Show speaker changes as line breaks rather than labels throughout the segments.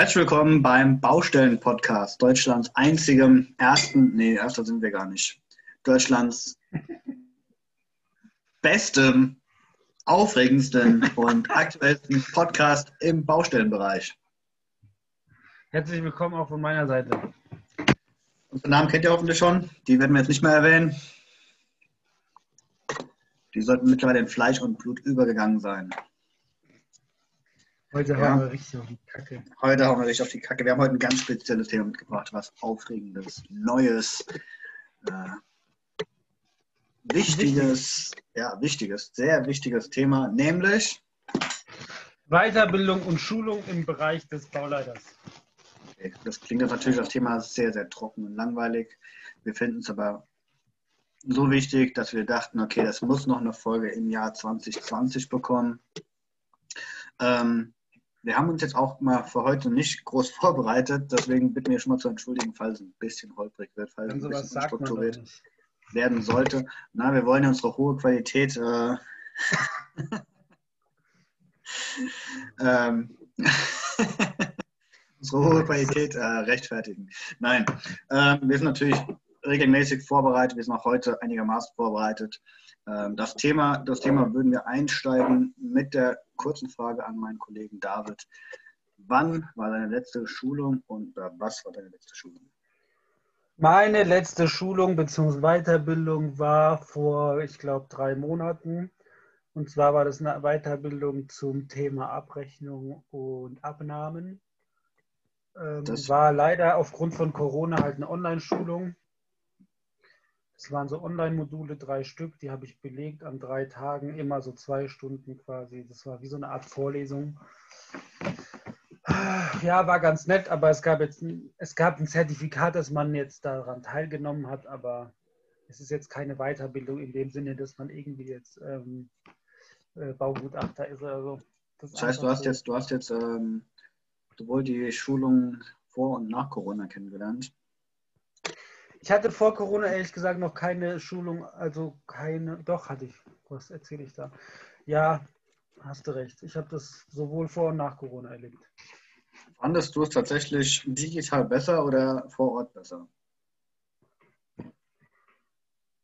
Herzlich willkommen beim Baustellen-Podcast, Deutschlands einzigem ersten, nee, erster sind wir gar nicht, Deutschlands bestem, aufregendsten und aktuellsten Podcast im Baustellenbereich.
Herzlich willkommen auch von meiner Seite.
Unsere Namen kennt ihr hoffentlich schon, die werden wir jetzt nicht mehr erwähnen. Die sollten mittlerweile in Fleisch und Blut übergegangen sein.
Heute ja. haben wir richtig auf die Kacke.
Heute haben wir richtig auf die Kacke. Wir haben heute ein ganz spezielles Thema mitgebracht, was Aufregendes, Neues, äh, Wichtiges, ja, wichtiges, sehr wichtiges Thema, nämlich
Weiterbildung und Schulung im Bereich des Bauleiters.
Okay. Das klingt natürlich das Thema sehr, sehr trocken und langweilig. Wir finden es aber so wichtig, dass wir dachten, okay, das muss noch eine Folge im Jahr 2020 bekommen. Ähm, wir haben uns jetzt auch mal für heute nicht groß vorbereitet, deswegen bitten wir schon mal zu entschuldigen, falls es ein bisschen holprig wird, falls es ein bisschen strukturiert werden sollte. Na, wir wollen ja unsere hohe Qualität äh, ähm, unsere hohe Qualität äh, rechtfertigen. Nein, ähm, wir sind natürlich regelmäßig vorbereitet, wir sind auch heute einigermaßen vorbereitet. Ähm, das Thema, das Thema würden wir einsteigen mit der kurzen Frage an meinen Kollegen David. Wann war deine letzte Schulung und was war deine letzte Schulung?
Meine letzte Schulung bzw. Weiterbildung war vor, ich glaube, drei Monaten. Und zwar war das eine Weiterbildung zum Thema Abrechnung und Abnahmen. Ähm, das war leider aufgrund von Corona halt eine Online-Schulung. Es waren so Online-Module, drei Stück, die habe ich belegt an drei Tagen, immer so zwei Stunden quasi. Das war wie so eine Art Vorlesung. Ja, war ganz nett, aber es gab jetzt es gab ein Zertifikat, dass man jetzt daran teilgenommen hat, aber es ist jetzt keine Weiterbildung in dem Sinne, dass man irgendwie jetzt ähm, äh, Baugutachter ist oder so.
Das, das heißt, du hast so. jetzt, du hast jetzt ähm, sowohl die Schulung vor und nach Corona kennengelernt.
Ich hatte vor Corona ehrlich gesagt noch keine Schulung, also keine, doch hatte ich. Was erzähle ich da? Ja, hast du recht. Ich habe das sowohl vor und nach Corona erlebt.
Fandest du es tatsächlich digital besser oder vor Ort besser?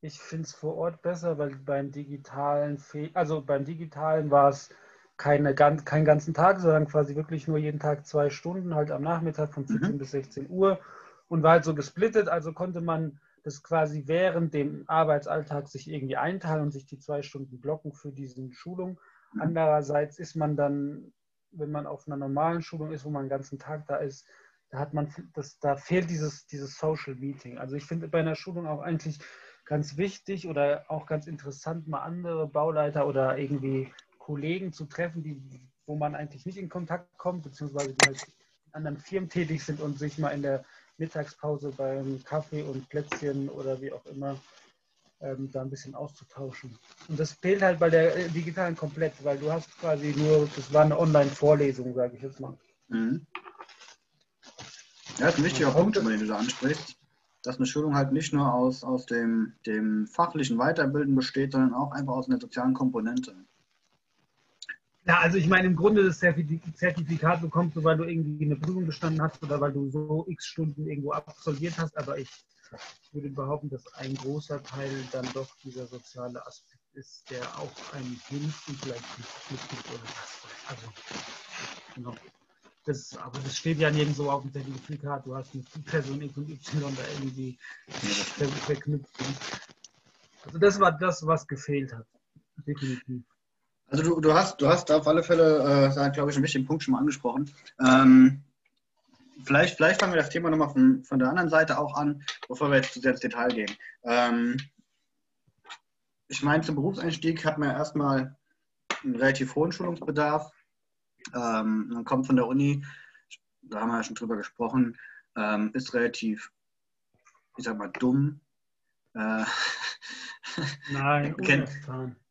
Ich finde es vor Ort besser, weil beim digitalen, also beim digitalen war es keine, keinen ganzen Tag, sondern quasi wirklich nur jeden Tag zwei Stunden, halt am Nachmittag von 17 mhm. bis 16 Uhr und war halt so gesplittet, also konnte man das quasi während dem Arbeitsalltag sich irgendwie einteilen und sich die zwei Stunden blocken für diese Schulung. Mhm. Andererseits ist man dann, wenn man auf einer normalen Schulung ist, wo man den ganzen Tag da ist, da hat man das, da fehlt dieses, dieses Social Meeting. Also ich finde bei einer Schulung auch eigentlich ganz wichtig oder auch ganz interessant, mal andere Bauleiter oder irgendwie Kollegen zu treffen, die, wo man eigentlich nicht in Kontakt kommt, beziehungsweise die halt in anderen Firmen tätig sind und sich mal in der Mittagspause beim Kaffee und Plätzchen oder wie auch immer ähm, da ein bisschen auszutauschen. Und das fehlt halt bei der äh, digitalen komplett, weil du hast quasi nur, das war eine Online-Vorlesung, sage ich jetzt mal. Mhm.
Ja, das ist ein wichtiger Punkt, den du da ansprichst, dass eine Schulung halt nicht nur aus, aus dem, dem fachlichen Weiterbilden besteht, sondern auch einfach aus einer sozialen Komponente.
Ja, also ich meine, im Grunde das Zertifikat bekommst du, weil du irgendwie eine Prüfung bestanden hast oder weil du so x Stunden irgendwo absolviert hast, aber ich würde behaupten, dass ein großer Teil dann doch dieser soziale Aspekt ist, der auch einem hilft und vielleicht nicht mitgibt oder was. Also, genau. Das, aber das steht ja nirgendwo auf dem Zertifikat. Du hast mit Person X und Y da irgendwie verknüpft. Also das war das, was gefehlt hat. Definitiv.
Also du, du, hast, du hast auf alle Fälle, äh, glaube ich, einen wichtigen Punkt schon mal angesprochen. Ähm, vielleicht, vielleicht fangen wir das Thema nochmal von, von der anderen Seite auch an, bevor wir jetzt zu sehr ins Detail gehen. Ähm, ich meine, zum Berufseinstieg hat man erstmal einen relativ hohen Schulungsbedarf. Ähm, man kommt von der Uni, da haben wir ja schon drüber gesprochen, ähm, ist relativ, ich sag mal, dumm. Äh,
Nein,
kennt,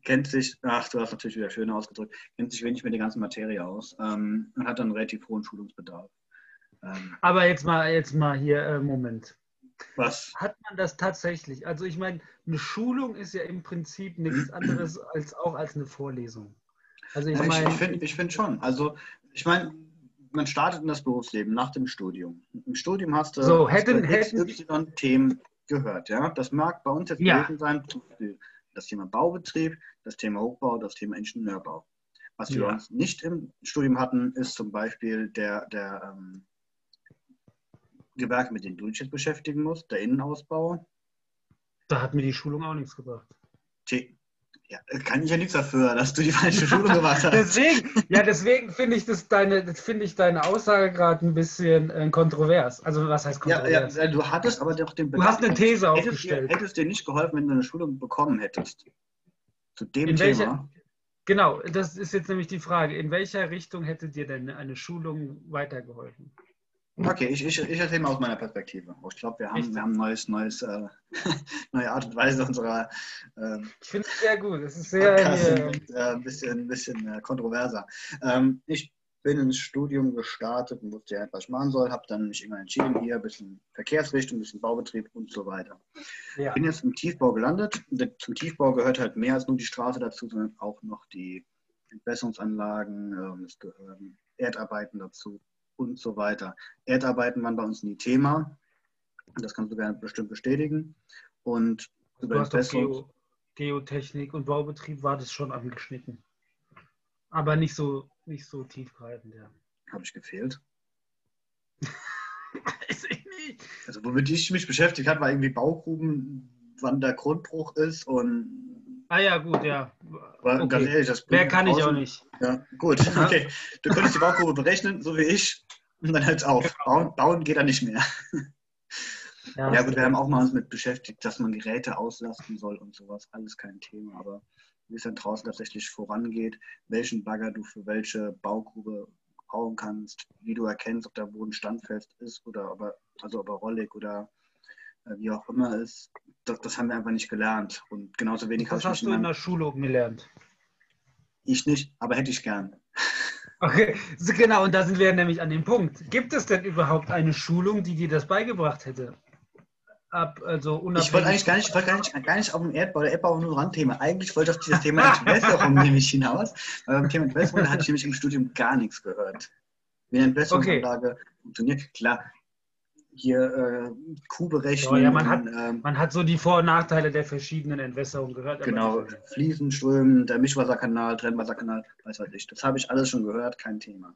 kennt sich, ach, du hast natürlich wieder schön ausgedrückt, kennt sich wenig mit der ganzen Materie aus ähm, und hat dann relativ hohen Schulungsbedarf.
Ähm, Aber jetzt mal, jetzt mal hier, äh, Moment.
Was?
Hat man das tatsächlich? Also ich meine, eine Schulung ist ja im Prinzip nichts anderes als auch als eine Vorlesung.
Also ich, meine, ich, ich finde ich find schon. Also ich meine, man startet in das Berufsleben nach dem Studium. Im Studium hast du,
So,
hast
hätten-
du
hätten-
XY Themen gehört. Ja? Das mag bei uns jetzt
Ja.
gewesen sein, das Thema Baubetrieb, das Thema Hochbau, das Thema Ingenieurbau. Was wir
Ja.
uns nicht im Studium hatten, ist zum Beispiel der, der ähm, Gewerke, mit denen du dich jetzt beschäftigen musst, der Innenausbau.
Da hat mir die Schulung auch nichts gebracht.
T ja, kann ich ja nichts dafür, dass du die falsche Schule gemacht hast.
Deswegen, ja, deswegen finde ich das deine, finde ich deine Aussage gerade ein bisschen äh, kontrovers. Also was heißt
Ja, ja,
kontrovers?
ja, du hattest aber doch den
Du hast eine These
hättest
aufgestellt.
Dir, hättest dir nicht geholfen, wenn du eine Schulung bekommen hättest. Zu dem
In
Thema.
welcher- Genau, das ist jetzt nämlich die Frage. In welcher Richtung hätte dir denn eine Schulung weitergeholfen?
Okay, ich, ich, ich erzähle mal aus meiner Perspektive. Oh, Ich glaube, wir haben,
Richtig.
wir haben neues, neues, äh, neue Art und Weise unserer ähm,
Ich finde es sehr gut. Es ist sehr. Äh,
sind, äh, ein bisschen, ein bisschen äh, kontroverser. Ähm, ich bin ins Studium gestartet und wusste ja, was ich machen soll, habe dann mich irgendwann entschieden, hier ein bisschen Verkehrsrichtung, ein bisschen Baubetrieb und so weiter.
ja.
bin jetzt im Tiefbau gelandet. Zum Tiefbau gehört halt mehr als nur die Straße dazu, sondern auch noch die Entwässerungsanlagen, ähm, es gehören Erdarbeiten dazu und so weiter. Erdarbeiten waren bei uns nie Thema. Das kannst du gerne bestimmt bestätigen. Und über
Du hast Geo, Geotechnik und Baubetrieb war das schon angeschnitten. Aber nicht so, nicht so tiefgreifend, ja.
habe ich gefehlt.
Weiß ich nicht.
Also womit ich mich beschäftigt habe, war irgendwie Baugruben, wann der Grundbruch ist und
Ah ja, gut, ja.
aber
Okay.
ganz ehrlich, das
Mehr kann ich auch nicht.
Ja, gut, okay. Du könntest die Baugrube berechnen, so wie ich, und dann hört es auf. Bauen, bauen geht dann nicht mehr. Ja, gut, wir haben auch mal uns mit beschäftigt, dass man Geräte auslasten soll und sowas. Alles kein Thema, aber wie es dann draußen tatsächlich vorangeht, welchen Bagger du für welche Baugrube bauen kannst, wie du erkennst, ob der Boden standfest ist oder ob er, also ob er rollig oder wie auch immer ist, das, das haben wir einfach nicht gelernt. Und genauso wenig habe
Das
ich
hast
mich
du in
in
der Schulung gelernt.
Ich nicht, aber hätte ich gern.
Okay, so genau, und da sind wir nämlich an dem Punkt. Gibt es denn überhaupt eine Schulung, die dir das beigebracht hätte? Ab, also unabhängig
Ich wollte eigentlich gar nicht, ich wollte gar nicht, gar nicht auf dem Erdbau oder Erdbau nur Randthema. Eigentlich wollte ich auf dieses Thema Entwässerung nämlich hinaus. Weil beim Thema Entwässerung hatte ich nämlich im Studium gar nichts gehört. Wie eine Entwässerungsanlage funktioniert. Klar, hier äh, Kuhberechnung.
Ja, ja, man hat-
ähm,
Man hat so die Vor- und Nachteile der verschiedenen Entwässerungen gehört.
genau,
nicht-
Fliesenströmen, der Mischwasserkanal, Trennwasserkanal, weiß was ich. Das habe ich alles schon gehört, kein Thema.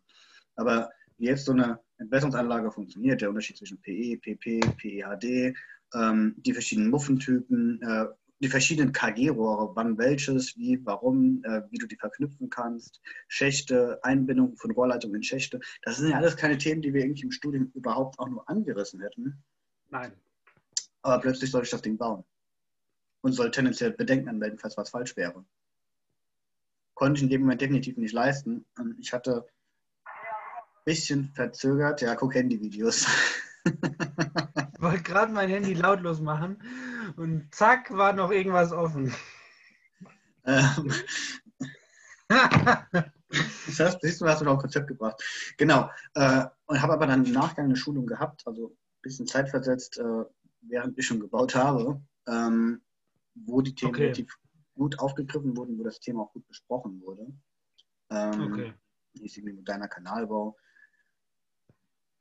Aber wie jetzt so eine Entwässerungsanlage funktioniert, der Unterschied zwischen PE, PP, PEHD, ähm, die verschiedenen Muffentypen, äh, die verschiedenen KG-Rohre, wann welches, wie, warum, äh, wie du die verknüpfen kannst, Schächte, Einbindung von Rohrleitungen in Schächte. Das sind ja alles keine Themen, die wir irgendwie im Studium überhaupt auch nur angerissen hätten.
Nein.
Aber plötzlich soll ich das Ding bauen. Und soll tendenziell Bedenken anmelden, falls was falsch wäre. Konnte ich in dem Moment definitiv nicht leisten. Und ich hatte ein bisschen verzögert, ja, guck Handyvideos.
Ich wollte gerade mein Handy lautlos machen und zack, war noch irgendwas offen.
ähm, das heißt, siehst du, hast du noch ein Konzept gebracht. Genau. Äh, und habe aber dann im Nachgang eine Schulung gehabt, also ein bisschen zeitversetzt, äh, während ich schon gebaut habe, ähm, wo die Themen
Okay.
relativ gut aufgegriffen wurden, wo das Thema auch gut besprochen wurde. Ähm,
Okay.
hieß irgendwie moderner Kanalbau.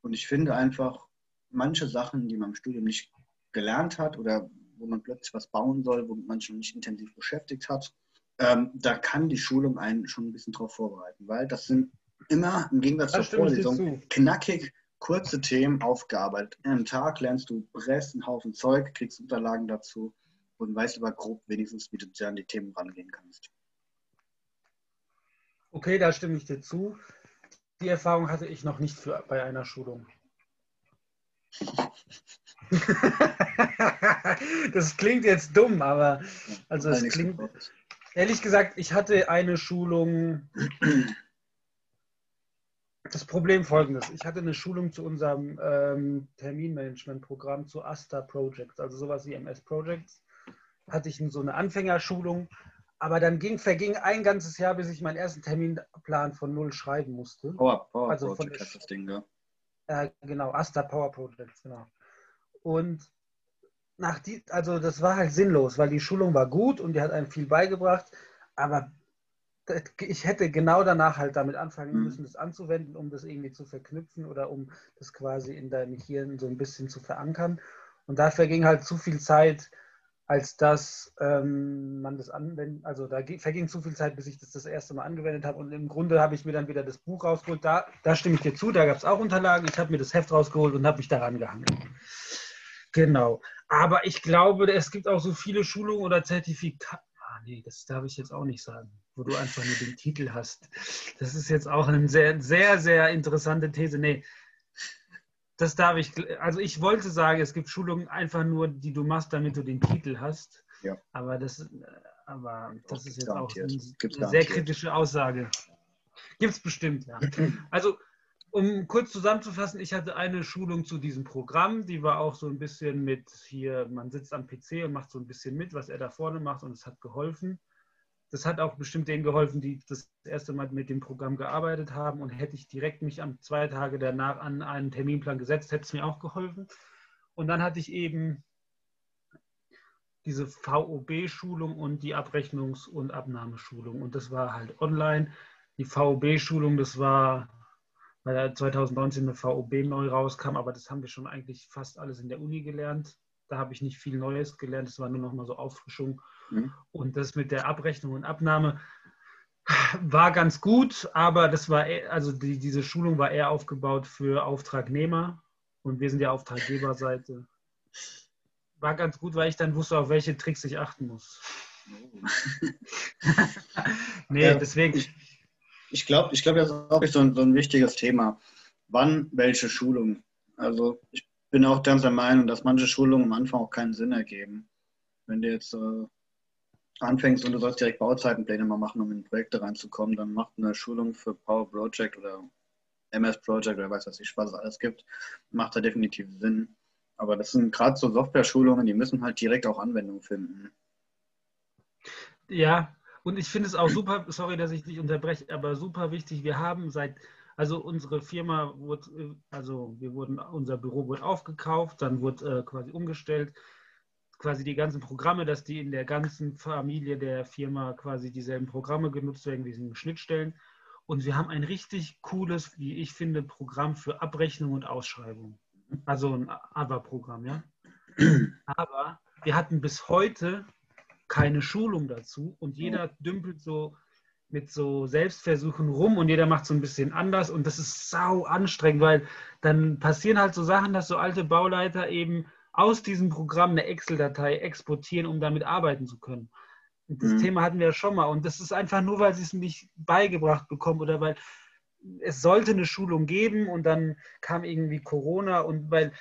Und ich finde einfach, manche Sachen, die man im Studium nicht gelernt hat oder wo man plötzlich was bauen soll, wo man schon nicht intensiv beschäftigt hat, ähm, da kann die Schulung einen schon ein bisschen darauf vorbereiten, weil das sind immer im Gegensatz zur Vorlesung knackig kurze Themen aufgearbeitet. Einem Tag lernst du Brest, einen Haufen Zeug, kriegst Unterlagen dazu und weißt aber grob wenigstens, wie du an die Themen rangehen kannst.
Okay, da stimme ich dir zu. Die Erfahrung hatte ich noch nicht für, bei einer Schulung. das klingt jetzt dumm, aber also es klingt, ehrlich gesagt, ich hatte eine Schulung. Das Problem folgendes: Ich hatte eine Schulung zu unserem ähm, Terminmanagement-Programm zu Asta Projects, also sowas wie MS Projects. Hatte ich so eine Anfängerschulung, aber dann ging, verging ein ganzes Jahr, bis ich meinen ersten Terminplan von null schreiben musste.
Power, Power
Also
heißt das Ding, ne?
Äh, genau, Asta Power Projects, genau. Und nach die, also das war halt sinnlos, weil die Schulung war gut und die hat einem viel beigebracht, aber ich hätte genau danach halt damit anfangen
Mhm.
müssen, das anzuwenden, um das irgendwie zu verknüpfen oder um das quasi in deinem Hirn so ein bisschen zu verankern. Und dafür ging halt zu viel Zeit, als dass ähm, man das anwenden, also da verging zu viel Zeit, bis ich das das erste Mal angewendet habe. Und im Grunde habe ich mir dann wieder das Buch rausgeholt. Da, da stimme ich dir zu, da gab es auch Unterlagen. Ich habe mir das Heft rausgeholt und habe mich daran gehangen. Genau. Aber ich glaube, es gibt auch so viele Schulungen oder Zertifikate. Ah, nee, das darf ich jetzt auch nicht sagen, wo du einfach nur den Titel hast. Das ist jetzt auch eine sehr, sehr, sehr interessante These. Nee, das darf ich. Also, ich wollte sagen, es gibt Schulungen einfach nur, die du machst, damit du den Titel hast.
Ja.
Aber das, äh, aber das ist jetzt auch.
Gibt's
eine sehr kritische Aussage. Gibt es bestimmt, ja. Also, um kurz zusammenzufassen, ich hatte eine Schulung zu diesem Programm, die war auch so ein bisschen mit hier, man sitzt am PC und macht so ein bisschen mit, was er da vorne macht und es hat geholfen. Das hat auch bestimmt denen geholfen, die das erste Mal mit dem Programm gearbeitet haben und hätte ich direkt mich am zwei Tage danach an einen Terminplan gesetzt, hätte es mir auch geholfen. Und dann hatte ich eben diese VOB-Schulung und die Abrechnungs- und Abnahmeschulung und das war halt online. Die VOB-Schulung, das war weil da 2019 eine VOB neu rauskam, aber das haben wir schon eigentlich fast alles in der Uni gelernt. Da habe ich nicht viel Neues gelernt, das war nur noch mal so Auffrischung.
Mhm.
Und das mit der Abrechnung und Abnahme war ganz gut, aber das war, eher- also die, diese Schulung war eher aufgebaut für Auftragnehmer und wir sind ja Auftraggeberseite. War ganz gut, weil ich dann wusste, auf welche Tricks ich achten muss. nee, deswegen.
Ich, ich glaube, ich glaub, das ist auch so ein, so ein wichtiges Thema. Wann welche Schulung? Also ich bin auch ganz der Meinung, dass manche Schulungen am Anfang auch keinen Sinn ergeben. Wenn du jetzt äh, anfängst und du sollst direkt Bauzeitenpläne mal machen, um in Projekte reinzukommen, dann macht eine Schulung für Power Project oder MS Project oder weiß was ich, was es alles gibt, macht da definitiv Sinn. Aber das sind gerade so Software-Schulungen, die müssen halt direkt auch Anwendung finden.
Ja, und ich finde es auch super, sorry, dass ich dich unterbreche, aber super wichtig. Wir haben seit, also unsere Firma wurde, also wir wurden, unser Büro wurde aufgekauft, dann wurde äh, quasi umgestellt, quasi die ganzen Programme, dass die in der ganzen Familie der Firma quasi dieselben Programme genutzt werden, wie sie Schnittstellen. Und wir haben ein richtig cooles, wie ich finde, Programm für Abrechnung und Ausschreibung. Also ein ABA-Programm, ja. Aber wir hatten bis heute keine Schulung dazu und jeder dümpelt so mit so Selbstversuchen rum und jeder macht so ein bisschen anders und das ist sau anstrengend, weil dann passieren halt so Sachen, dass so alte Bauleiter eben aus diesem Programm eine Excel-Datei exportieren, um damit arbeiten zu können. Und das
Mhm.
Thema hatten wir ja schon mal und das ist einfach nur, weil sie es nicht beigebracht bekommen oder weil es sollte eine Schulung geben und dann kam irgendwie Corona und weil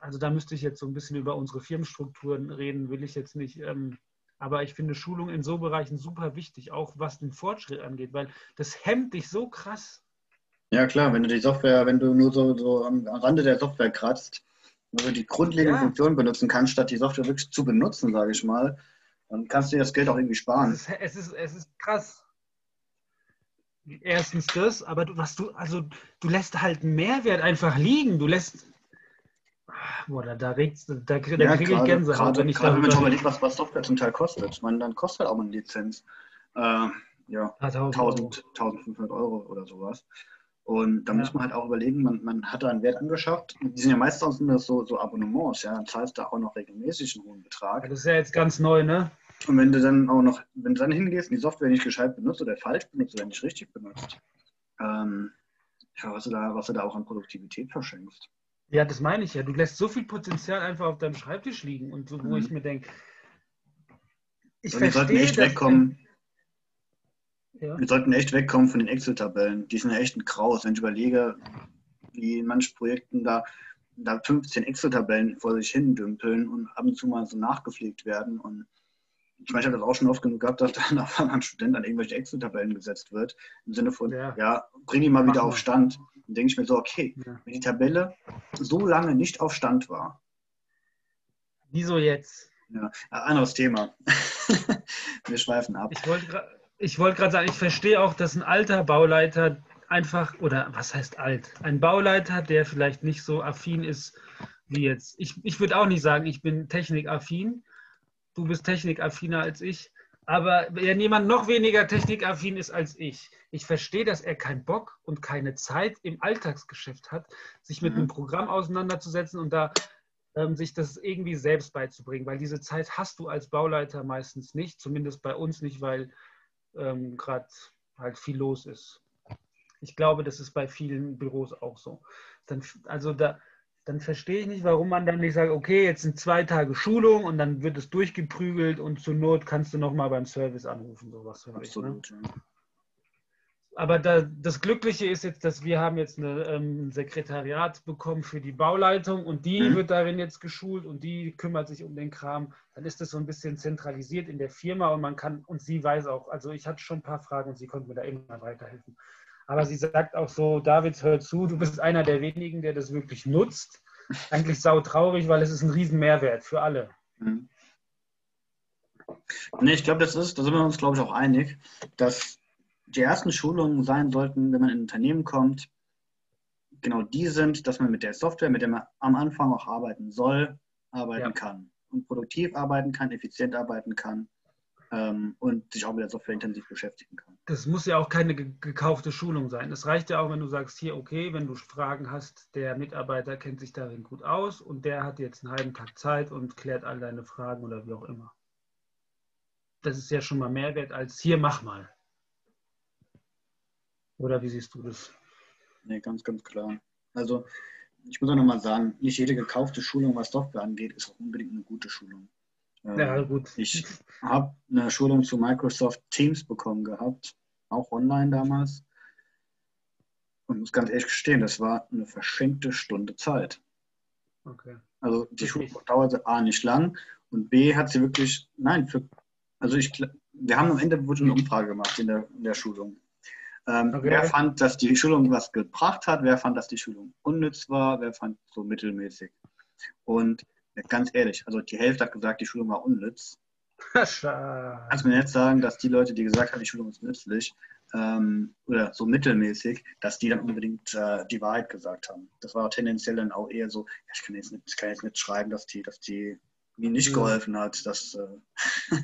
also da müsste ich jetzt so ein bisschen über unsere Firmenstrukturen reden, will ich jetzt nicht. Ähm, aber ich finde Schulung in so Bereichen super wichtig, auch was den Fortschritt angeht, weil das hemmt dich so krass.
Ja klar, wenn du die Software, wenn du nur so, so am Rande der Software kratzt, also die grundlegenden
Ja.
Funktionen benutzen kannst, statt die Software wirklich zu benutzen, sage ich mal, dann kannst du dir das Geld auch irgendwie
Es
sparen.
ist, es ist, es ist krass. Erstens das, aber du, was du, also du lässt halt Mehrwert einfach liegen. Du lässt. Ah, Boah, da, da, regt's- da, da kriege
Ja,
ich Gänsehaut, wenn ich
gerade wenn man überlegt, was, was Software zum Teil kostet. Ich meine, dann kostet halt auch mal eine Lizenz. Äh, ja,
1000 Euro.
1000, 1500 Euro oder sowas. Und da
Ja.
muss man halt auch überlegen, man, man hat da einen Wert angeschafft. Die sind ja meistens nur so, so Abonnements, ja. Dann zahlst du auch noch regelmäßig einen hohen Betrag.
Das ist ja jetzt ganz neu, ne?
Und wenn du dann auch noch, wenn du dann hingehst und die Software nicht gescheit benutzt oder falsch benutzt oder nicht richtig benutzt, ähm, ja, was du, da, was du da auch an Produktivität verschenkst.
Ja, das meine ich ja. Du lässt so viel Potenzial einfach auf deinem Schreibtisch liegen und so, wo
Mhm.
ich mir denke, ich
Und echt
dass-
wegkommen,
Ja.
wir sollten echt wegkommen von den Excel-Tabellen. Die sind ja echt ein Graus. Wenn ich überlege, wie in manchen Projekten da, da 15 Excel-Tabellen vor sich hin dümpeln und ab und zu mal so nachgepflegt werden. Und ich meine, ich habe das auch schon oft genug gehabt, dass dann auf einmal ein Student an irgendwelche Excel-Tabellen gesetzt wird. Im Sinne von,
Ja.
ja, bring die mal wieder auf. Stand. Dann denke ich mir so, okay,
Ja.
wenn die Tabelle so lange nicht auf Stand war,
Wieso jetzt?
ja, anderes Thema. wir schweifen ab.
Ich wollte gra- ich wollte gerade sagen, ich verstehe auch, dass ein alter Bauleiter einfach, oder was heißt alt? Ein Bauleiter, der vielleicht nicht so affin ist wie jetzt. Ich, ich würde auch nicht sagen, ich bin technikaffin. Du bist technikaffiner als ich. Aber wenn jemand noch weniger technikaffin ist als ich, ich verstehe, dass er keinen Bock und keine Zeit im Alltagsgeschäft hat, sich mit mhm. einem Programm auseinanderzusetzen und da ähm, sich das irgendwie selbst beizubringen, weil diese Zeit hast du als Bauleiter meistens nicht, zumindest bei uns nicht, weil ähm, gerade halt viel los ist. Ich glaube, das ist bei vielen Büros auch so. Dann, also da, dann verstehe ich nicht, warum man dann nicht sagt, okay, jetzt sind zwei Tage Schulung und dann wird es durchgeprügelt und zur Not kannst du nochmal beim Service anrufen, sowas. Absolut, ich, ne? Aber da, das Glückliche ist jetzt, dass wir haben jetzt ein ähm, Sekretariat bekommen für die Bauleitung und die mhm. wird darin jetzt geschult und die kümmert sich um den Kram. Dann ist das so ein bisschen zentralisiert in der Firma und man kann, und sie weiß auch, also ich hatte schon ein paar Fragen und sie konnte mir da immer weiterhelfen. Aber sie sagt auch so, David, hör zu, du bist einer der wenigen, der das wirklich nutzt. Eigentlich sau traurig, weil es ist ein riesen Mehrwert für alle. Mhm.
Nee, ich glaube, das ist, da sind wir uns, glaube ich, auch einig, dass die ersten Schulungen sein sollten, wenn man in ein Unternehmen kommt, genau die sind, dass man mit der Software, mit der man am Anfang auch arbeiten soll, arbeiten ja. kann. Und produktiv arbeiten kann, effizient arbeiten kann ähm, und sich auch mit der Software intensiv beschäftigen kann.
Das muss ja auch keine gekaufte Schulung sein. Es reicht ja auch, wenn du sagst, hier, okay, wenn du Fragen hast, der Mitarbeiter kennt sich darin gut aus und der hat jetzt einen halben Tag Zeit und klärt all deine Fragen oder wie auch immer. Das ist ja schon mal Mehrwert als hier, mach mal. Oder wie siehst du das?
Nee, ganz, ganz klar. Also ich muss auch nochmal sagen, nicht jede gekaufte Schulung, was Software angeht, ist auch unbedingt eine gute Schulung.
Ja, ähm, gut.
Ich habe eine Schulung zu Microsoft Teams bekommen gehabt, auch online damals. Und muss ganz ehrlich gestehen, das war eine verschenkte Stunde Zeit. Okay. Also die Schulung dauerte A nicht lang und B hat sie wirklich, nein, für, also ich, wir haben am Ende wurde eine Umfrage gemacht in der, in der Schulung. Ähm, okay. Wer fand, dass die Schulung was gebracht hat? Wer fand, dass die Schulung unnütz war? Wer fand so mittelmäßig? Und ganz ehrlich, also die Hälfte hat gesagt, die Schulung war unnütz. Kannst du mir jetzt sagen, dass die Leute, die gesagt haben, die Schulung ist nützlich ähm, oder so mittelmäßig, dass die dann unbedingt äh, die Wahrheit gesagt haben? Das war tendenziell dann auch eher so, ja, ich kann jetzt nicht, kann jetzt nicht schreiben, dass die, dass die mir nicht geholfen hat. Dass, äh,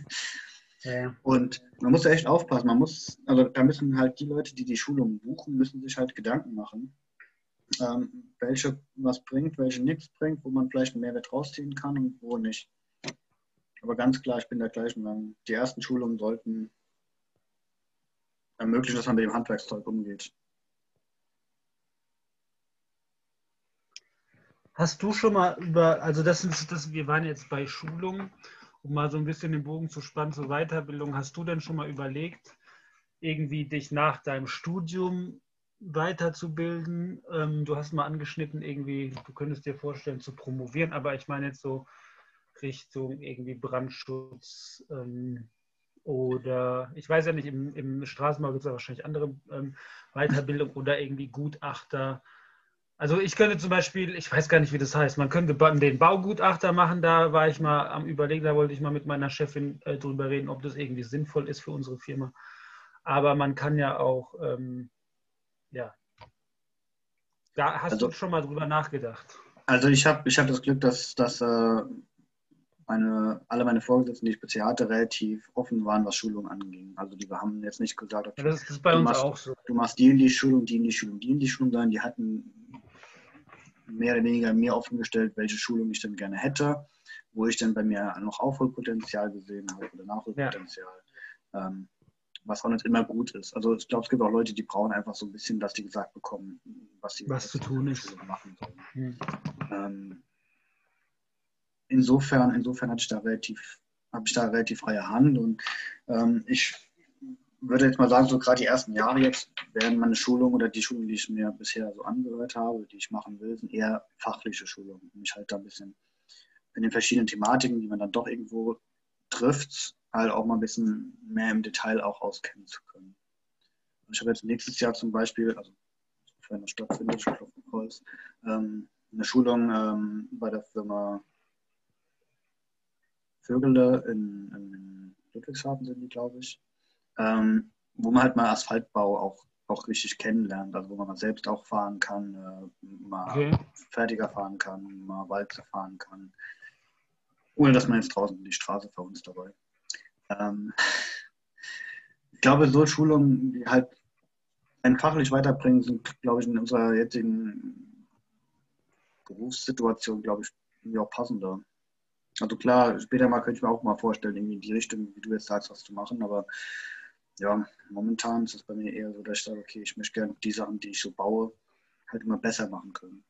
Ja. Und man muss ja echt aufpassen. Man muss, also da müssen halt die Leute, die die Schulung buchen, müssen sich halt Gedanken machen, ähm, welche was bringt, welche nichts bringt, wo man vielleicht einen Mehrwert rausziehen kann und wo nicht. Aber ganz klar, ich bin der gleichen Meinung. Die ersten Schulungen sollten ermöglichen, dass man mit dem Handwerkszeug umgeht.
Hast du schon mal über, also das ist das, wir waren jetzt bei Schulungen um mal so ein bisschen den Bogen zu spannen zur Weiterbildung, hast du denn schon mal überlegt, irgendwie dich nach deinem Studium weiterzubilden? Ähm, du hast mal angeschnitten, irgendwie, du könntest dir vorstellen zu promovieren, aber ich meine jetzt so Richtung irgendwie Brandschutz ähm, oder ich weiß ja nicht, im, im Straßenbau gibt es ja wahrscheinlich andere ähm, Weiterbildung oder irgendwie Gutachter also ich könnte zum Beispiel, ich weiß gar nicht, wie das heißt, man könnte den Baugutachter machen, da war ich mal am Überlegen, da wollte ich mal mit meiner Chefin äh, drüber reden, ob das irgendwie sinnvoll ist für unsere Firma. Aber man kann ja auch, ähm, ja, da hast also, du schon mal drüber nachgedacht.
Also ich habe ich hab das Glück, dass, dass äh, meine, alle meine Vorgesetzten, die ich bisher hatte, relativ offen waren, was Schulung anging. Also die haben jetzt nicht gesagt, okay,
ja, das ist bei uns
machst,
auch so.
du machst die in die Schulung, die in die Schulung, die in die Schulung, sondern die hatten mehr oder weniger mir offengestellt, welche Schulung ich denn gerne hätte, wo ich dann bei mir noch Aufholpotenzial gesehen habe oder Nachholpotenzial. Ja. Ähm, was auch nicht immer gut ist. Also ich glaube, es gibt auch Leute, die brauchen einfach so ein bisschen, dass die gesagt bekommen, was sie
was zu tun ist.
machen sollen. Hm. Ähm, insofern, insofern hatte ich da relativ, habe ich da relativ freie Hand und ähm, ich würde jetzt mal sagen, so gerade die ersten Jahre jetzt werden meine Schulungen oder die Schulungen, die ich mir bisher so angehört habe, die ich machen will, sind eher fachliche Schulungen. Und ich halt da ein bisschen in den verschiedenen Thematiken, die man dann doch irgendwo trifft, halt auch mal ein bisschen mehr im Detail auch auskennen zu können. Und ich habe jetzt nächstes Jahr zum Beispiel, also wenn das stattfindet, ich klopfe Holz, ähm, eine Schulung ähm, bei der Firma Vögele in, in Ludwigshafen sind die, glaube ich ähm, wo man halt mal Asphaltbau auch, auch richtig kennenlernt, also wo man mal selbst auch fahren kann, äh, mal okay. fertiger fahren kann, mal Walze fahren kann, ohne dass man jetzt draußen die Straße für uns dabei. Ähm, ich glaube, so Schulungen, die halt einen fachlich weiterbringen, sind, glaube ich, in unserer jetzigen Berufssituation, glaube ich, irgendwie auch passender. Also klar, später mal könnte ich mir auch mal vorstellen, irgendwie in die Richtung, wie du jetzt sagst, was zu machen, aber ja, momentan ist es bei mir eher so, dass ich sage, okay, ich möchte gerne die Sachen, die ich so baue, halt immer besser machen können.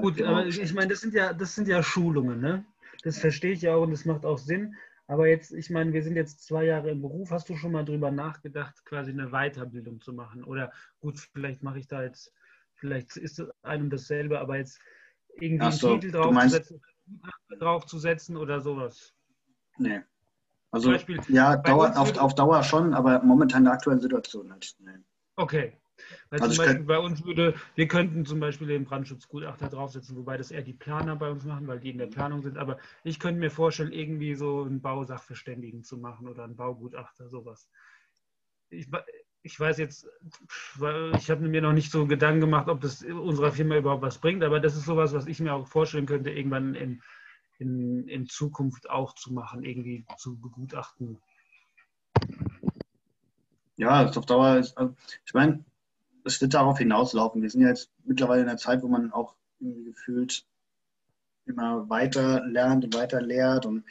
Gut, aber ich meine, das sind ja, das sind ja Schulungen, ne? Das verstehe ich ja auch und das macht auch Sinn. Aber jetzt, ich meine, wir sind jetzt zwei Jahre im Beruf. Hast du schon mal drüber nachgedacht, quasi eine Weiterbildung zu machen? Oder gut, vielleicht mache ich da jetzt, vielleicht ist es einem dasselbe, aber jetzt irgendwie einen so, Titel draufzusetzen, draufzusetzen oder sowas?
Nee. Also, Beispiel, ja, Dauer, auf, auf Dauer schon, aber momentan in der aktuellen Situation nicht. Nee.
Okay. Weil also zum Beispiel bei uns würde, wir könnten zum Beispiel den Brandschutzgutachter draufsetzen, wobei das eher die Planer bei uns machen, weil die in der Planung sind. Aber ich könnte mir vorstellen, irgendwie so einen Bausachverständigen zu machen oder einen Baugutachter, sowas. Ich, ich weiß jetzt, ich habe mir noch nicht so Gedanken gemacht, ob das unserer Firma überhaupt was bringt, aber das ist sowas, was ich mir auch vorstellen könnte, irgendwann in, in, in Zukunft auch zu machen, irgendwie zu begutachten.
Ja, auf Dauer ist, also ich meine, es wird darauf hinauslaufen. Wir sind ja jetzt mittlerweile in einer Zeit, wo man auch irgendwie gefühlt immer weiter lernt und weiter lehrt und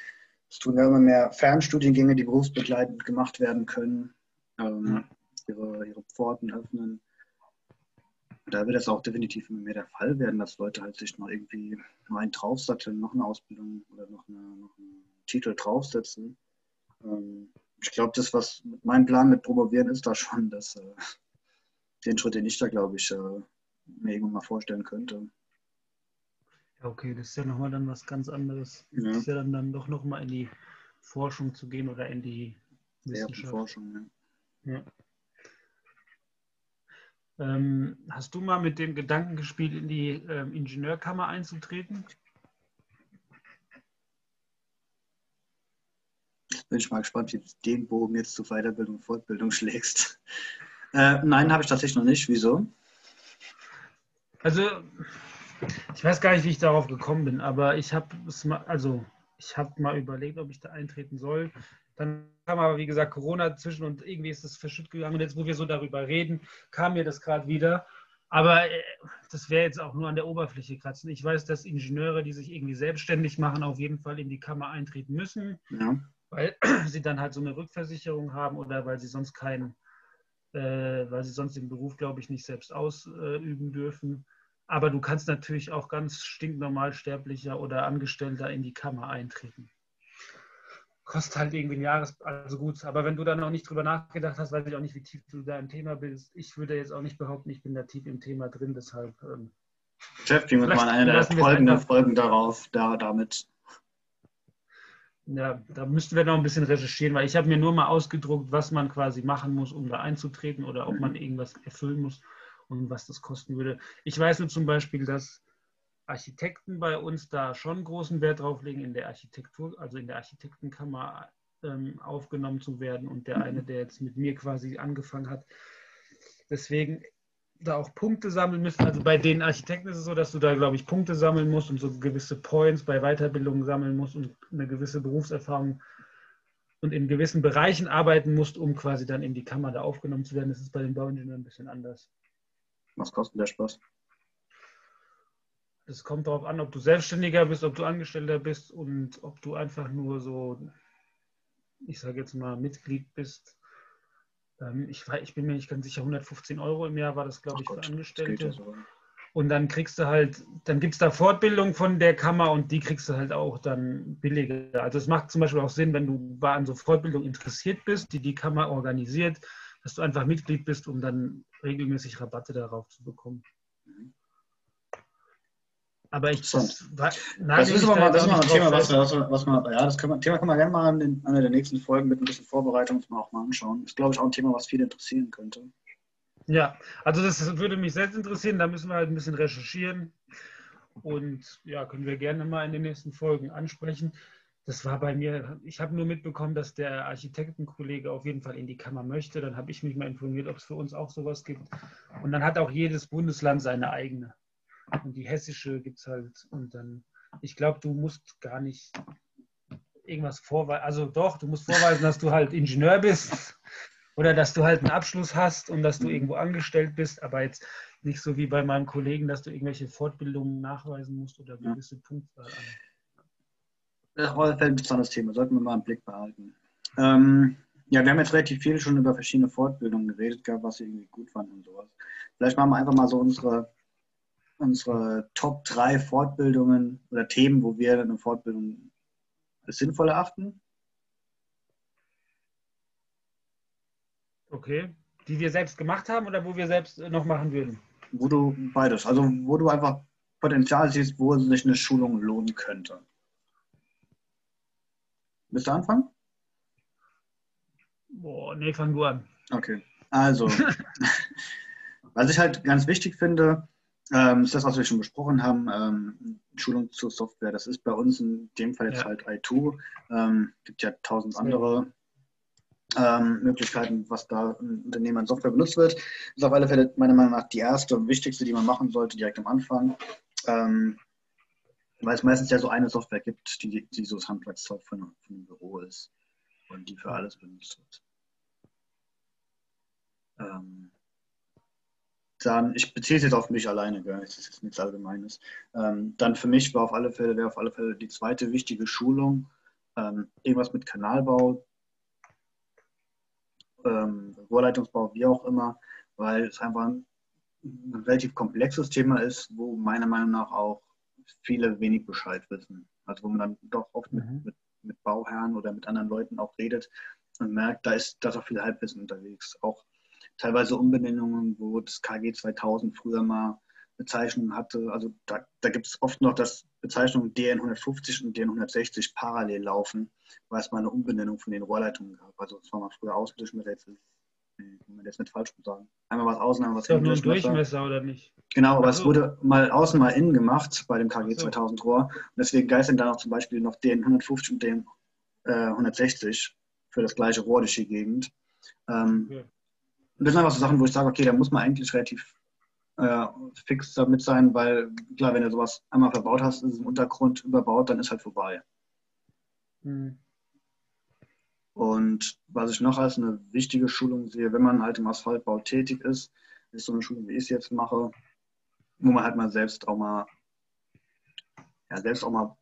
es tun ja immer mehr Fernstudiengänge, die berufsbegleitend gemacht werden können, ähm, ihre, ihre Pforten öffnen. Da wird es auch definitiv immer mehr der Fall werden, dass Leute halt sich noch irgendwie noch einen draufsatteln, noch eine Ausbildung oder noch, eine, noch einen Titel draufsetzen. Ähm, ich glaube, das, was mein Plan mit Promovieren ist, da schon, dass äh, den Schritt, den ich da, glaube ich, äh, mir irgendwann mal vorstellen könnte.
Ja, okay, das ist ja nochmal dann was ganz anderes. Ja. Das ist ja dann, dann doch nochmal in die Forschung zu gehen oder in die Wissenschaft. Forschung, ja. ja. Ähm, hast du mal mit dem Gedanken gespielt, in die ähm, Ingenieurkammer einzutreten?
Bin ich mal gespannt, wie du den Bogen jetzt zu Weiterbildung und Fortbildung schlägst. Äh, nein, habe ich tatsächlich noch nicht. Wieso?
Also, ich weiß gar nicht, wie ich darauf gekommen bin, aber ich habe es mal, also ich habe mal überlegt, ob ich da eintreten soll. Dann kam aber, wie gesagt, Corona dazwischen und irgendwie ist es verschütt gegangen. Und jetzt, wo wir so darüber reden, kam mir das gerade wieder. Aber äh, das wäre jetzt auch nur an der Oberfläche kratzen. Ich weiß, dass Ingenieure, die sich irgendwie selbstständig machen, auf jeden Fall in die Kammer eintreten müssen, ja. weil sie dann halt so eine Rückversicherung haben oder weil sie sonst keinen äh, weil sie sonst den Beruf, glaube ich, nicht selbst ausüben dürfen. Aber du kannst natürlich auch ganz stinknormal Sterblicher oder Angestellter in die Kammer eintreten. Kostet halt irgendwie ein Jahres, also gut. Aber wenn du da noch nicht drüber nachgedacht hast, weiß ich auch nicht, wie tief du da im Thema bist. Ich würde jetzt auch nicht behaupten, ich bin da tief im Thema drin, deshalb. Ähm,
Beschäftigen wir uns mal eine der folgenden Folgen darauf, da, damit.
Ja, da müssten wir noch ein bisschen recherchieren, weil ich habe mir nur mal ausgedruckt, was man quasi machen muss, um da einzutreten oder ob man mhm. irgendwas erfüllen muss und was das kosten würde. Ich weiß nur zum Beispiel, dass Architekten bei uns da schon großen Wert drauf legen, in der Architektur, also in der Architektenkammer ähm, aufgenommen zu werden und der eine, der jetzt mit mir quasi angefangen hat. Deswegen da auch Punkte sammeln müssen. Also bei den Architekten ist es so, dass du da, glaube ich, Punkte sammeln musst und so gewisse Points bei Weiterbildungen sammeln musst und eine gewisse Berufserfahrung und in gewissen Bereichen arbeiten musst, um quasi dann in die Kammer da aufgenommen zu werden. Das ist bei den Bauingenieuren ein bisschen anders.
Was kostet der Spaß?
Es kommt darauf an, ob du Selbstständiger bist, ob du Angestellter bist und ob du einfach nur so, ich sage jetzt mal, Mitglied bist ähm, ich, ich, bin mir nicht ganz sicher, 115 Euro im Jahr war das, glaube ich, Gott, für Angestellte. Und dann kriegst du halt, dann gibt es da Fortbildung von der Kammer und die kriegst du halt auch dann billiger. Also es macht zum Beispiel auch Sinn, wenn du an so Fortbildung interessiert bist, die die Kammer organisiert, dass du einfach Mitglied bist, um dann regelmäßig Rabatte darauf zu bekommen. Aber ich.
Das, das ist aber mal, das ist mal ein Thema, was, was, was man, ja, das kann man, Thema kann man gerne mal in einer der nächsten Folgen mit ein bisschen Vorbereitung auch mal anschauen. Das ist, glaube ich, auch ein Thema, was viele interessieren könnte.
Ja, also das würde mich selbst interessieren. Da müssen wir halt ein bisschen recherchieren. Und ja, können wir gerne mal in den nächsten Folgen ansprechen. Das war bei mir, ich habe nur mitbekommen, dass der Architektenkollege auf jeden Fall in die Kammer möchte. Dann habe ich mich mal informiert, ob es für uns auch sowas gibt. Und dann hat auch jedes Bundesland seine eigene. Und die hessische gibt es halt. Und dann, ich glaube, du musst gar nicht irgendwas vorweisen. Also doch, du musst vorweisen, dass du halt Ingenieur bist oder dass du halt einen Abschluss hast und dass du irgendwo angestellt bist, aber jetzt nicht so wie bei meinem Kollegen, dass du irgendwelche Fortbildungen nachweisen musst oder gewisse ja. Punktzahl an.
Das war ein besonderes Thema, sollten wir mal im Blick behalten. Ähm, ja, wir haben jetzt relativ viel schon über verschiedene Fortbildungen geredet, was wir irgendwie gut fanden und sowas. Vielleicht machen wir einfach mal so unsere, unsere Top 3 Fortbildungen oder Themen, wo wir eine Fortbildung als sinnvoll erachten.
Okay. Die wir selbst gemacht haben oder wo wir selbst noch machen würden?
Wo du beides, also wo du einfach Potenzial siehst, wo sich eine Schulung lohnen könnte. Willst du anfangen?
Boah, nee, fang du an.
Okay, also, was ich halt ganz wichtig finde, ähm, ist das, was wir schon besprochen haben, ähm, Schulung zur Software. Das ist bei uns in dem Fall jetzt ja. halt I2. Ähm, gibt ja tausend andere ähm, Möglichkeiten, was da im Unternehmen an Software benutzt wird. Das ist auf alle Fälle meiner Meinung nach die erste und wichtigste, die man machen sollte, direkt am Anfang. Ähm, weil es meistens ja so eine Software gibt, die, die so das Handwerkszeug von, von einem Büro ist und die für alles benutzt wird. Ähm, dann, ich beziehe es jetzt auf mich alleine, gell? das ist jetzt nichts Allgemeines. Ähm, dann für mich war auf alle Fälle, wäre auf alle Fälle die zweite wichtige Schulung ähm, irgendwas mit Kanalbau, ähm, Rohrleitungsbau, wie auch immer, weil es einfach ein, ein relativ komplexes Thema ist, wo meiner Meinung nach auch viele wenig Bescheid wissen. Also wo man dann doch oft mit, mhm. mit, mit Bauherren oder mit anderen Leuten auch redet und merkt, da ist, da ist auch viel Halbwissen unterwegs. Auch teilweise Umbenennungen, wo das KG 2000 früher mal Bezeichnungen hatte. Also da, da gibt es oft noch, dass Bezeichnungen DN 150 und DN 160 parallel laufen, weil es mal eine Umbenennung von den Rohrleitungen gab. Also es war mal früher Außendurchmesser, kann man jetzt nicht falsch sagen. Einmal was außen, einmal was
innen. Nur ein Durchmesser oder nicht?
Genau, aber so. es wurde mal außen, mal innen gemacht bei dem KG so. 2000 Rohr. Und deswegen geistern dann auch zum Beispiel noch DN 150 und DN äh, 160 für das gleiche Rohr durch die Gegend. Ähm, okay. Und das sind einfach so Sachen, wo ich sage, okay, da muss man eigentlich relativ äh, fix damit sein, weil klar, wenn du sowas einmal verbaut hast, ist es im Untergrund überbaut, dann ist halt vorbei. Mhm. Und was ich noch als eine wichtige Schulung sehe, wenn man halt im Asphaltbau tätig ist, ist so eine Schulung, wie ich es jetzt mache, wo man halt mal selbst auch mal, ja, selbst auch mal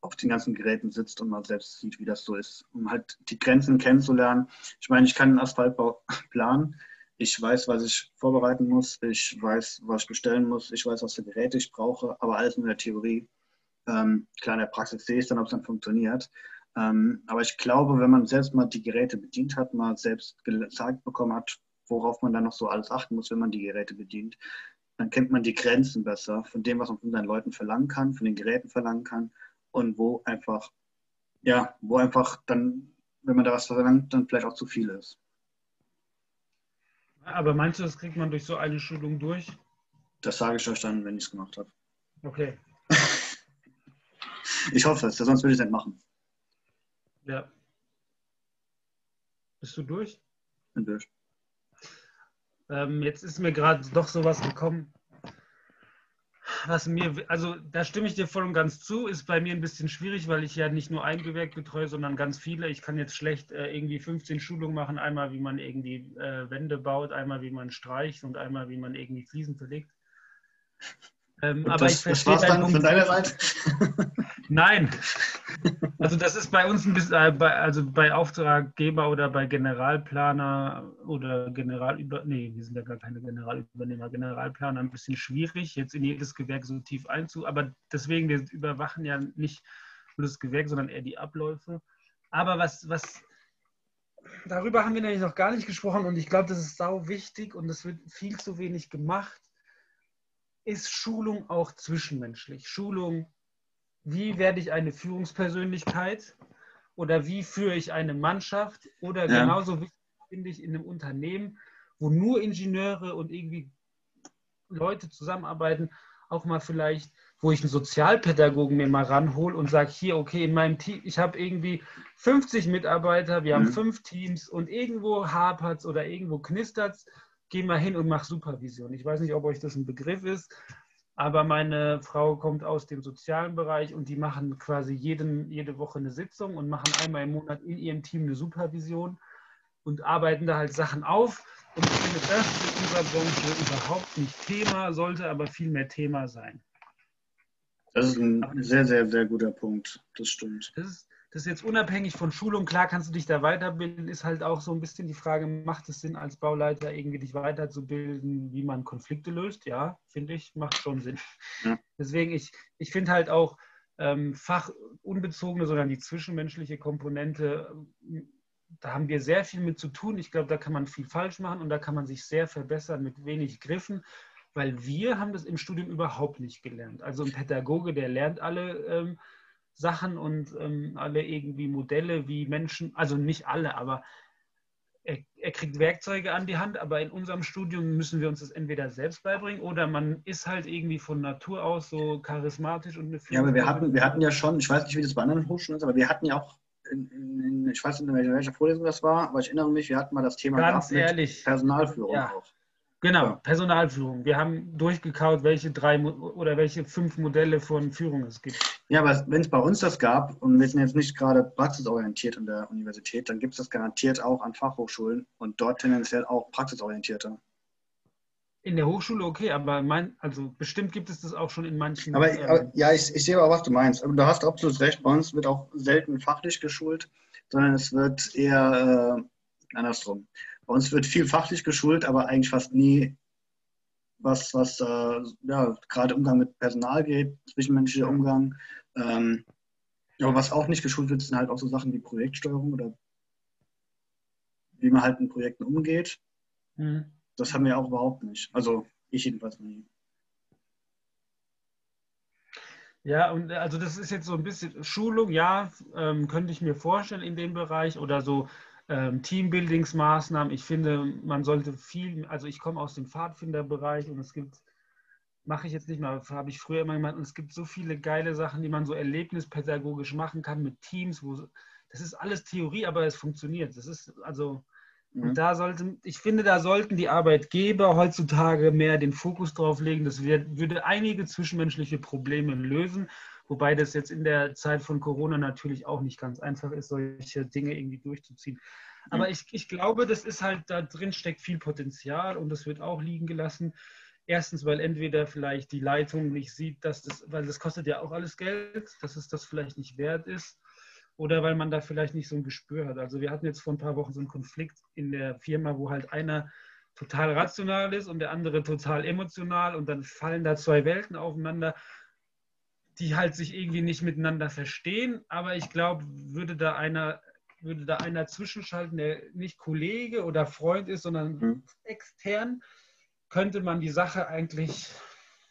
auf den ganzen Geräten sitzt und mal selbst sieht, wie das so ist, um halt die Grenzen kennenzulernen. Ich meine, ich kann einen Asphaltbau planen, ich weiß, was ich vorbereiten muss. Ich weiß, was ich bestellen muss. Ich weiß, was für Geräte ich brauche. Aber alles nur in der Theorie. Ähm, klar, in der Praxis sehe ich dann, ob es dann funktioniert. Ähm, aber ich glaube, wenn man selbst mal die Geräte bedient hat, mal selbst gezeigt bekommen hat, worauf man dann noch so alles achten muss, wenn man die Geräte bedient, dann kennt man die Grenzen besser von dem, was man von seinen Leuten verlangen kann, von den Geräten verlangen kann und wo einfach, ja, wo einfach dann, wenn man da was verlangt, dann vielleicht auch zu viel ist.
Aber meinst du, das kriegt man durch so eine Schulung durch?
Das sage ich euch dann, wenn ich es gemacht habe.
Okay.
ich hoffe es, sonst würde ich es nicht machen.
Ja. Bist du durch?
Bin durch.
Ähm, jetzt ist mir gerade doch sowas gekommen was mir, also da stimme ich dir voll und ganz zu, ist bei mir ein bisschen schwierig, weil ich ja nicht nur ein Gewerk betreue, sondern ganz viele. Ich kann jetzt schlecht äh, irgendwie 15 Schulungen machen, einmal wie man irgendwie äh, Wände baut, einmal wie man streicht und einmal wie man irgendwie Fliesen verlegt.
Ähm, aber das, ich verstehe das dann von deiner Seite?
Nein. Also das ist bei uns ein bisschen, äh, bei, also bei Auftraggeber oder bei Generalplaner oder Generalüber, nee, wir sind ja gar keine Generalübernehmer, Generalplaner ein bisschen schwierig, jetzt in jedes Gewerk so tief einzu, aber deswegen, wir überwachen ja nicht nur das Gewerk, sondern eher die Abläufe. Aber was, was, darüber haben wir nämlich noch gar nicht gesprochen und ich glaube, das ist sau wichtig und das wird viel zu wenig gemacht ist Schulung auch zwischenmenschlich. Schulung, wie werde ich eine Führungspersönlichkeit oder wie führe ich eine Mannschaft oder ja. genauso wichtig finde ich in einem Unternehmen, wo nur Ingenieure und irgendwie Leute zusammenarbeiten, auch mal vielleicht, wo ich einen Sozialpädagogen mir mal ranhole und sage, hier, okay, in meinem Team, ich habe irgendwie 50 Mitarbeiter, wir haben mhm. fünf Teams und irgendwo hapert es oder irgendwo knistert es geh mal hin und mach Supervision. Ich weiß nicht, ob euch das ein Begriff ist. Aber meine Frau kommt aus dem sozialen Bereich und die machen quasi jeden, jede Woche eine Sitzung und machen einmal im Monat in ihrem Team eine Supervision und arbeiten da halt Sachen auf. Und ich finde, das ist in unserer Branche überhaupt nicht Thema, sollte aber viel mehr Thema sein.
Das ist ein sehr, sehr, sehr guter Punkt. Das stimmt.
Das ist, das ist jetzt unabhängig von Schulung. Klar kannst du dich da weiterbilden, ist halt auch so ein bisschen die Frage, macht es Sinn, als Bauleiter irgendwie dich weiterzubilden, wie man Konflikte löst? Ja, finde ich, macht schon Sinn. Ja. Deswegen, ich, ich finde halt auch ähm, fachunbezogene, sondern die zwischenmenschliche Komponente, da haben wir sehr viel mit zu tun. Ich glaube, da kann man viel falsch machen und da kann man sich sehr verbessern mit wenig Griffen weil wir haben das im Studium überhaupt nicht gelernt. Also ein Pädagoge, der lernt alle ähm, Sachen und ähm, alle irgendwie Modelle, wie Menschen, also nicht alle, aber er, er, kriegt Werkzeuge an die Hand, aber in unserem Studium müssen wir uns das entweder selbst beibringen oder man ist halt irgendwie von Natur aus so charismatisch und eine
Ja, aber wir hatten, wir hatten ja schon, ich weiß nicht, wie das bei anderen Hochschulen ist, aber wir hatten ja auch, in, in, ich weiß nicht, in welcher Vorlesung das war, aber ich erinnere mich, wir hatten mal das Thema
Ganz ehrlich,
Personalführung
ja. auch. Genau, Personalführung. Wir haben durchgekaut, welche drei oder welche fünf Modelle von Führung es gibt.
Ja, aber wenn es bei uns das gab und wir sind jetzt nicht gerade praxisorientiert an der Universität, dann gibt es das garantiert auch an Fachhochschulen und dort tendenziell auch praxisorientierter.
In der Hochschule okay, aber mein, also bestimmt gibt es das auch schon in manchen.
Aber, äh, aber ja, ich, ich, sehe auch, was du meinst. Aber du hast absolut recht. Bei uns wird auch selten fachlich geschult, sondern es wird eher äh, andersrum. Bei uns wird viel fachlich geschult, aber eigentlich fast nie was, was äh, ja, gerade Umgang mit Personal geht, zwischenmenschlicher Umgang. Ähm, aber was auch nicht geschult wird, sind halt auch so Sachen wie Projektsteuerung oder wie man halt in Projekten umgeht. Mhm. Das haben wir auch überhaupt nicht. Also ich jedenfalls nie.
Ja, und also das ist jetzt so ein bisschen Schulung, ja, ähm, könnte ich mir vorstellen in dem Bereich oder so ähm, Teambuildingsmaßnahmen. Ich finde, man sollte viel, also ich komme aus dem Pfadfinderbereich und es gibt, mache ich jetzt nicht mehr, habe ich früher immer gemacht, und es gibt so viele geile Sachen, die man so erlebnispädagogisch machen kann mit Teams, wo das ist alles Theorie, aber es funktioniert. Das ist also mhm. da sollten, ich finde, da sollten die Arbeitgeber heutzutage mehr den Fokus drauf legen. Das wird, würde einige zwischenmenschliche Probleme lösen. Wobei das jetzt in der Zeit von Corona natürlich auch nicht ganz einfach ist, solche Dinge irgendwie durchzuziehen. Aber ich, ich glaube, das ist halt, da drin steckt viel Potenzial und das wird auch liegen gelassen. Erstens, weil entweder vielleicht die Leitung nicht sieht, dass das, weil das kostet ja auch alles Geld, dass es das vielleicht nicht wert ist. Oder weil man da vielleicht nicht so ein Gespür hat. Also wir hatten jetzt vor ein paar Wochen so einen Konflikt in der Firma, wo halt einer total rational ist und der andere total emotional und dann fallen da zwei Welten aufeinander die halt sich irgendwie nicht miteinander verstehen. Aber ich glaube, würde da einer, würde da einer zwischenschalten, der nicht Kollege oder Freund ist, sondern mhm. extern, könnte man die Sache eigentlich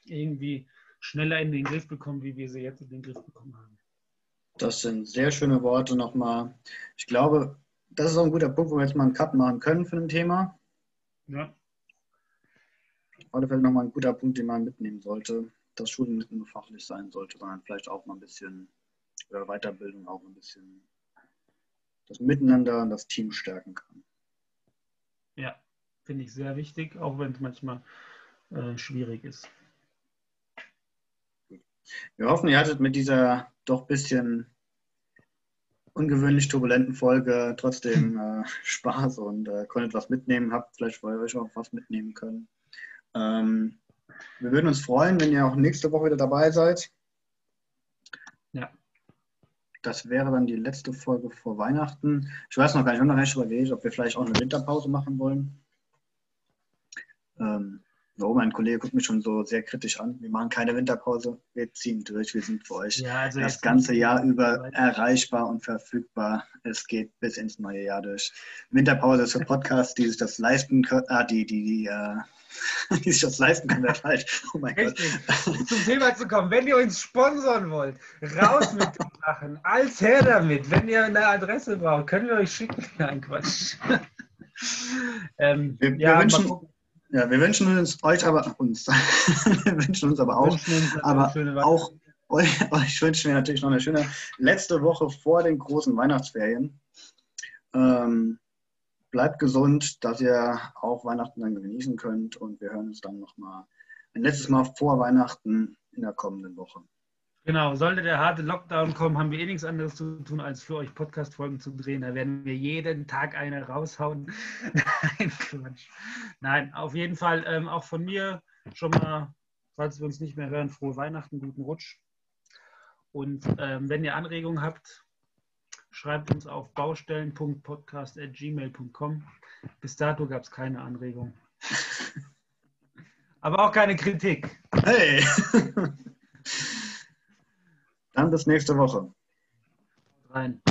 irgendwie schneller in den Griff bekommen, wie wir sie jetzt in den Griff bekommen haben.
Das sind sehr schöne Worte nochmal. Ich glaube, das ist auch ein guter Punkt, wo wir jetzt mal einen Cut machen können für ein Thema. Ja. Alle Fälle nochmal ein guter Punkt, den man mitnehmen sollte dass Schule nicht nur fachlich sein sollte, sondern vielleicht auch mal ein bisschen, oder Weiterbildung auch ein bisschen das Miteinander und das Team stärken kann.
Ja, finde ich sehr wichtig, auch wenn es manchmal äh, schwierig ist.
Wir hoffen, ihr hattet mit dieser doch ein bisschen ungewöhnlich turbulenten Folge trotzdem äh, Spaß und äh, konntet was mitnehmen, habt vielleicht für euch auch was mitnehmen können. Ähm, wir würden uns freuen, wenn ihr auch nächste Woche wieder dabei seid. Ja. Das wäre dann die letzte Folge vor Weihnachten. Ich weiß noch gar nicht, wir haben noch nicht überlegt, ob wir vielleicht auch eine Winterpause machen wollen. Ähm, so, mein Kollege guckt mich schon so sehr kritisch an. Wir machen keine Winterpause, wir ziehen durch, wir sind für euch ja, also das ganze Jahr über erreichbar und verfügbar. Es geht bis ins neue Jahr durch. Winterpause ist für Podcasts, die sich das leisten können, ah, die, die, die, äh, die sich das leisten können, wäre falsch. Oh mein Gott.
Zum Thema zu kommen, wenn ihr uns sponsern wollt, raus mit den Sachen, als her damit. Wenn ihr eine Adresse braucht, können wir euch schicken. Nein, Quatsch.
ähm, wir, ja, wir wünschen, ja, wir wünschen uns euch aber uns. wir wünschen uns aber auch, uns aber auch euch, euch wünschen wir natürlich noch eine schöne letzte Woche vor den großen Weihnachtsferien. Ähm, bleibt gesund, dass ihr auch Weihnachten dann genießen könnt und wir hören uns dann nochmal ein letztes Mal vor Weihnachten in der kommenden Woche.
Genau, sollte der harte Lockdown kommen, haben wir eh nichts anderes zu tun, als für euch Podcast-Folgen zu drehen. Da werden wir jeden Tag eine raushauen. Nein, Quatsch. Nein, auf jeden Fall ähm, auch von mir schon mal, falls wir uns nicht mehr hören, frohe Weihnachten, guten Rutsch. Und ähm, wenn ihr Anregungen habt, schreibt uns auf baustellen.podcast.gmail.com. Bis dato gab es keine Anregung. Aber auch keine Kritik.
Hey! Dann bis nächste Woche.
Rein.